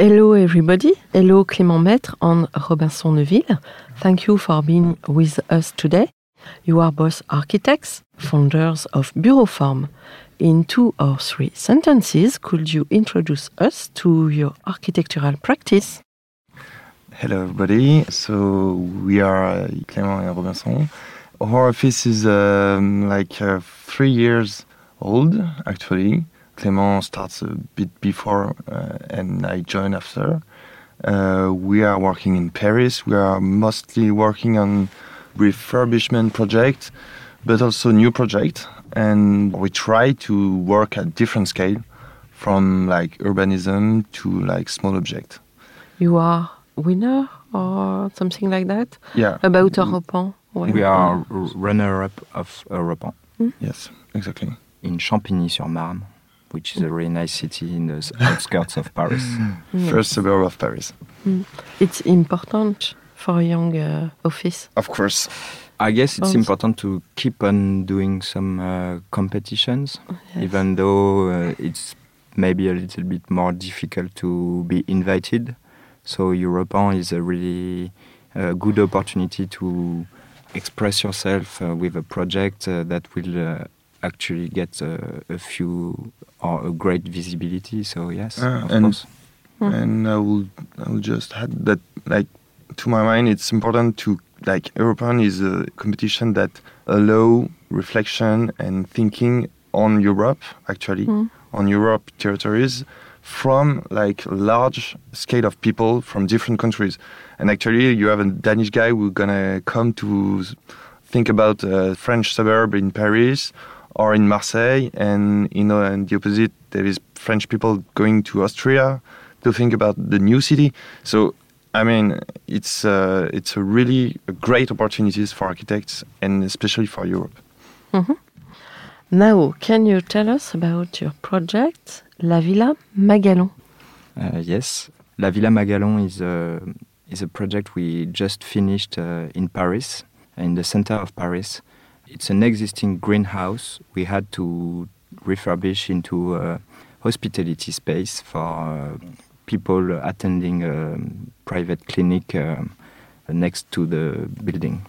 Hello, everybody. Hello, Clément Maître and Robinson Neville. Thank you for being with us today. You are both architects, founders of Bureau Form. In two or three sentences, could you introduce us to your architectural practice? Hello, everybody. So we are uh, Clément and Robinson. Our office is um, like uh, three years old, actually. Clément starts a bit before, uh, and I join after. Uh, we are working in Paris. We are mostly working on refurbishment projects, but also new projects. And we try to work at different scale, from like urbanism to like small object. You are winner or something like that? Yeah. About Europan? We are runner-up of Europan Yes, exactly. in Champigny-sur-Marne, which is a really nice city in the outskirts of Paris. First suburb of Paris. It's important for a young uh, office. Of course. I guess it's Also- important to keep on doing some uh, competitions, Yes. even though uh, it's maybe a little bit more difficult to be invited. So Europan is a really uh, good opportunity to express yourself uh, with a project uh, that will uh, actually get uh, a few or a great visibility. So yes, Uh, of and- course. And I will I will just add that like to my mind it's important to like Europan is a competition that allow reflection and thinking on Europe actually Mm. on Europe territories from like large scale of people from different countries. And actually you have a Danish guy who's gonna come to think about a French suburb in Paris or in Marseille and you know and the opposite there is French people going to Austria to think about the new city. So I mean it's uh, it's a really a great opportunities for architects and especially for Europe. Now, can you tell us about your project, La Villa Magalon? Uh, yes, La Villa Magalon is a is a project we just finished uh, in Paris, in the center of Paris. It's an existing greenhouse we had to refurbish into a hospitality space for uh, people attending a private clinic um, next to the building.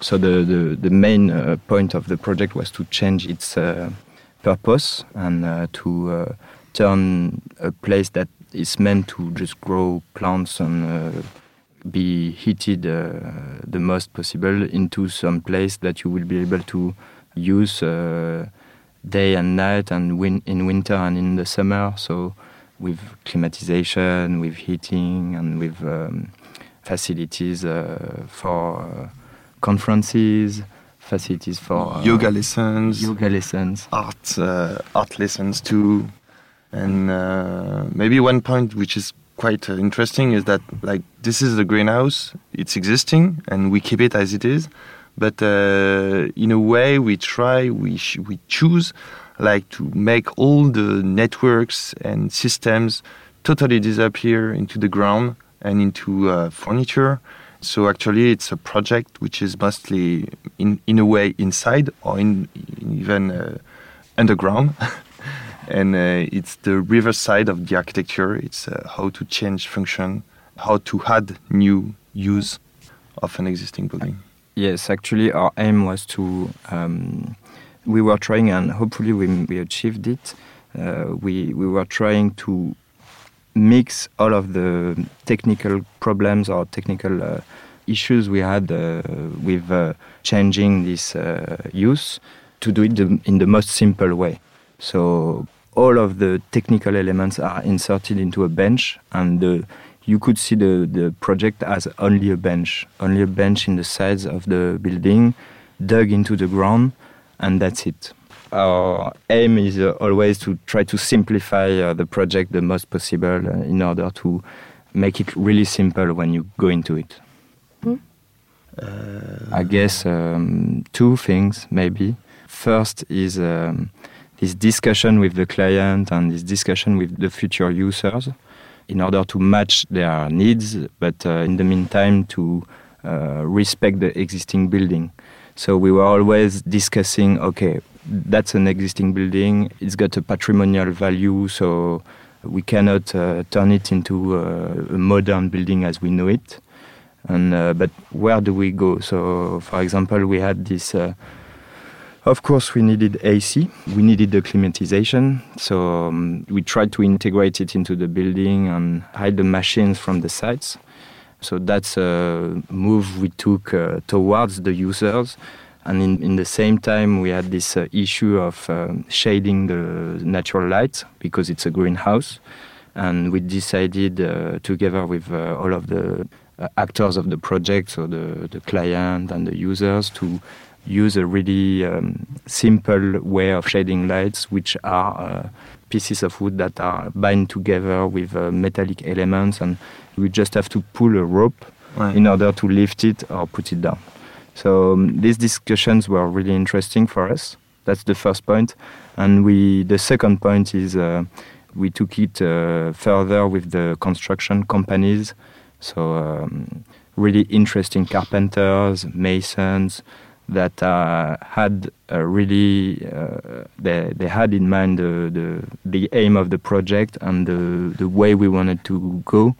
So the, the, the main uh, point of the project was to change its uh, purpose and uh, to uh, turn a place that is meant to just grow plants and uh, be heated uh, the most possible into some place that you will be able to use uh, day and night and win- in winter and in the summer. So with climatization, with heating, and with um, facilities uh, for uh, conferences, facilities for uh, yoga lessons, yoga lessons. art uh, art lessons too. And uh, maybe one point which is quite uh, interesting is that like this is the greenhouse, it's existing, and we keep it as it is. But uh, in a way, we try, we we choose, like to make all the networks and systems totally disappear into the ground and into uh, furniture. So actually, it's a project which is mostly in in a way inside or in, in even uh, underground. and uh, it's the reverse side of the architecture. It's uh, how to change function, how to add new use of an existing building. Yes, actually, our aim was to. Um, we were trying, and hopefully, we, we achieved it. Uh, we we were trying to mix all of the technical problems or technical uh, issues we had uh, with uh, changing this use to do it the, in the most simple way. So all of the technical elements are inserted into a bench, and the, you could see the, the project as only a bench, only a bench in the sides of the building, dug into the ground, and that's it. Our aim is uh, always to try to simplify uh, the project the most possible uh, in order to make it really simple when you go into it. I guess um, two things maybe. First is um, this discussion with the client and this discussion with the future users in order to match their needs, but uh, in the meantime to uh, respect the existing building. So we were always discussing, okay, that's an existing building, it's got a patrimonial value, so we cannot uh, turn it into uh, a modern building as we know it. And uh, but where do we go? So, for example, we had this. Uh, of course, we needed AC. We needed the climatization. So um, we tried to integrate it into the building and hide the machines from the sites. So that's a move we took uh, towards the users. And in, in the same time, we had this uh, issue of um, shading the natural light because it's a greenhouse. And we decided uh, together with uh, all of the uh, actors of the project, so the, the client and the users, to use a really um, simple way of shading lights, which are uh, pieces of wood that are bound together with uh, metallic elements, and we just have to pull a rope Right. in order to lift it or put it down. So um, these discussions were really interesting for us. That's the first point, and we the second point is uh, we took it uh, further with the construction companies. So um, really interesting carpenters, masons that uh, had uh, really uh, they, they had in mind the, the the aim of the project and the the way we wanted to go,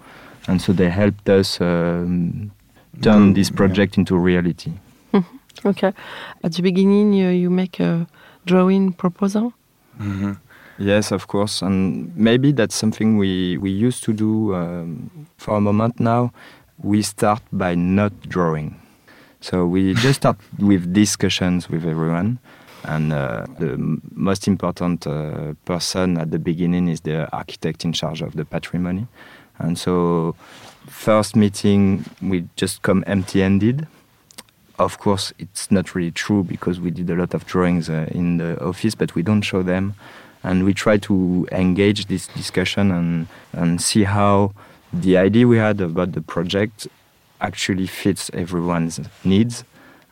and so they helped us um, turn Go- this yeah. project into reality. Okay. At the beginning, you, you make a drawing proposal. hmm Yes, of course, and maybe that's something we we used to do um, for a moment now. We start by not drawing, so we just start with discussions with everyone, and uh, the most important uh, person at the beginning is the architect in charge of the patrimony, and so first meeting we just come empty-handed. Of course, it's not really true because we did a lot of drawings uh, in the office, but we don't show them. And we try to engage this discussion and, and see how the idea we had about the project actually fits everyone's needs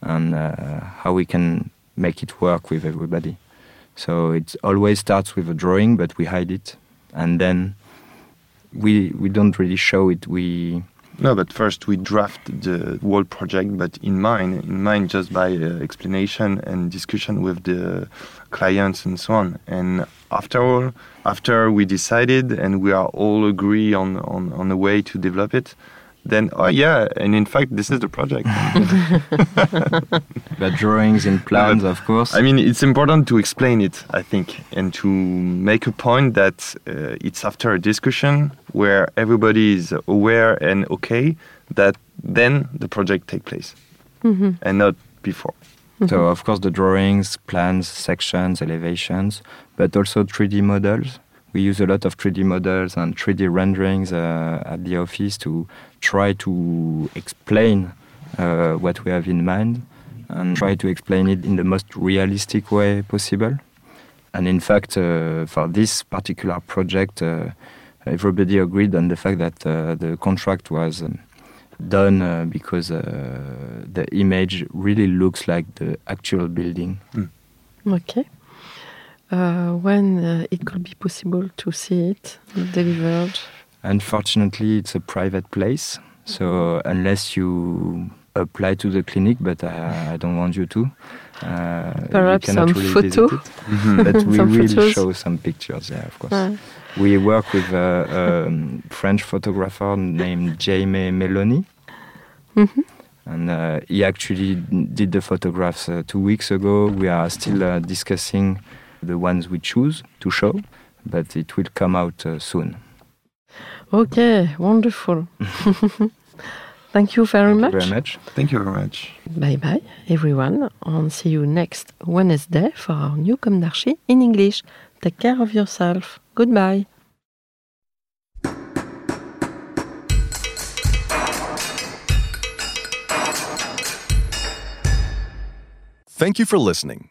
and uh, how we can make it work with everybody. So it always starts with a drawing, but we hide it, and then we we don't really show it. We No, but first we draft the whole project, but in mind, in mind just by uh, explanation and discussion with the clients and so on. And after all, after we decided and we are all agree on, on, on a way to develop it, then oh yeah, and in fact this is the project. but drawings and plans, of course. I mean, it's important to explain it, I think, and to make a point that uh, it's after a discussion where everybody is aware and okay that then the project take place and not before. So of course the drawings, plans, sections, elevations, but also 3D models. We use a lot of 3D models and 3D renderings uh, at the office to try to explain uh, what we have in mind and try to explain it in the most realistic way possible. And in fact, uh, for this particular project, uh, everybody agreed on the fact that uh, the contract was um, done uh, because uh, the image really looks like the actual building. Okay. Uh, when uh, it could be possible to see it delivered? Unfortunately, it's a private place, so unless you apply to the clinic, but I, I don't want you to, Uh, Perhaps some really photo? visit it, but we Some will photos? show some pictures. Yeah, of course. Ouais. We work with a, um French photographer named Jaime Meloni. Mhm. And uh, he actually did the photographs uh, two weeks ago. We are still uh, discussing the ones we choose to show, but it will come out uh, soon. Okay, wonderful. Thank you very Thank much. you very much. Thank you very much. Bye bye, everyone, and see you next Wednesday for our new Comme d'Archi in English. Take care of yourself. Goodbye. Thank you for listening.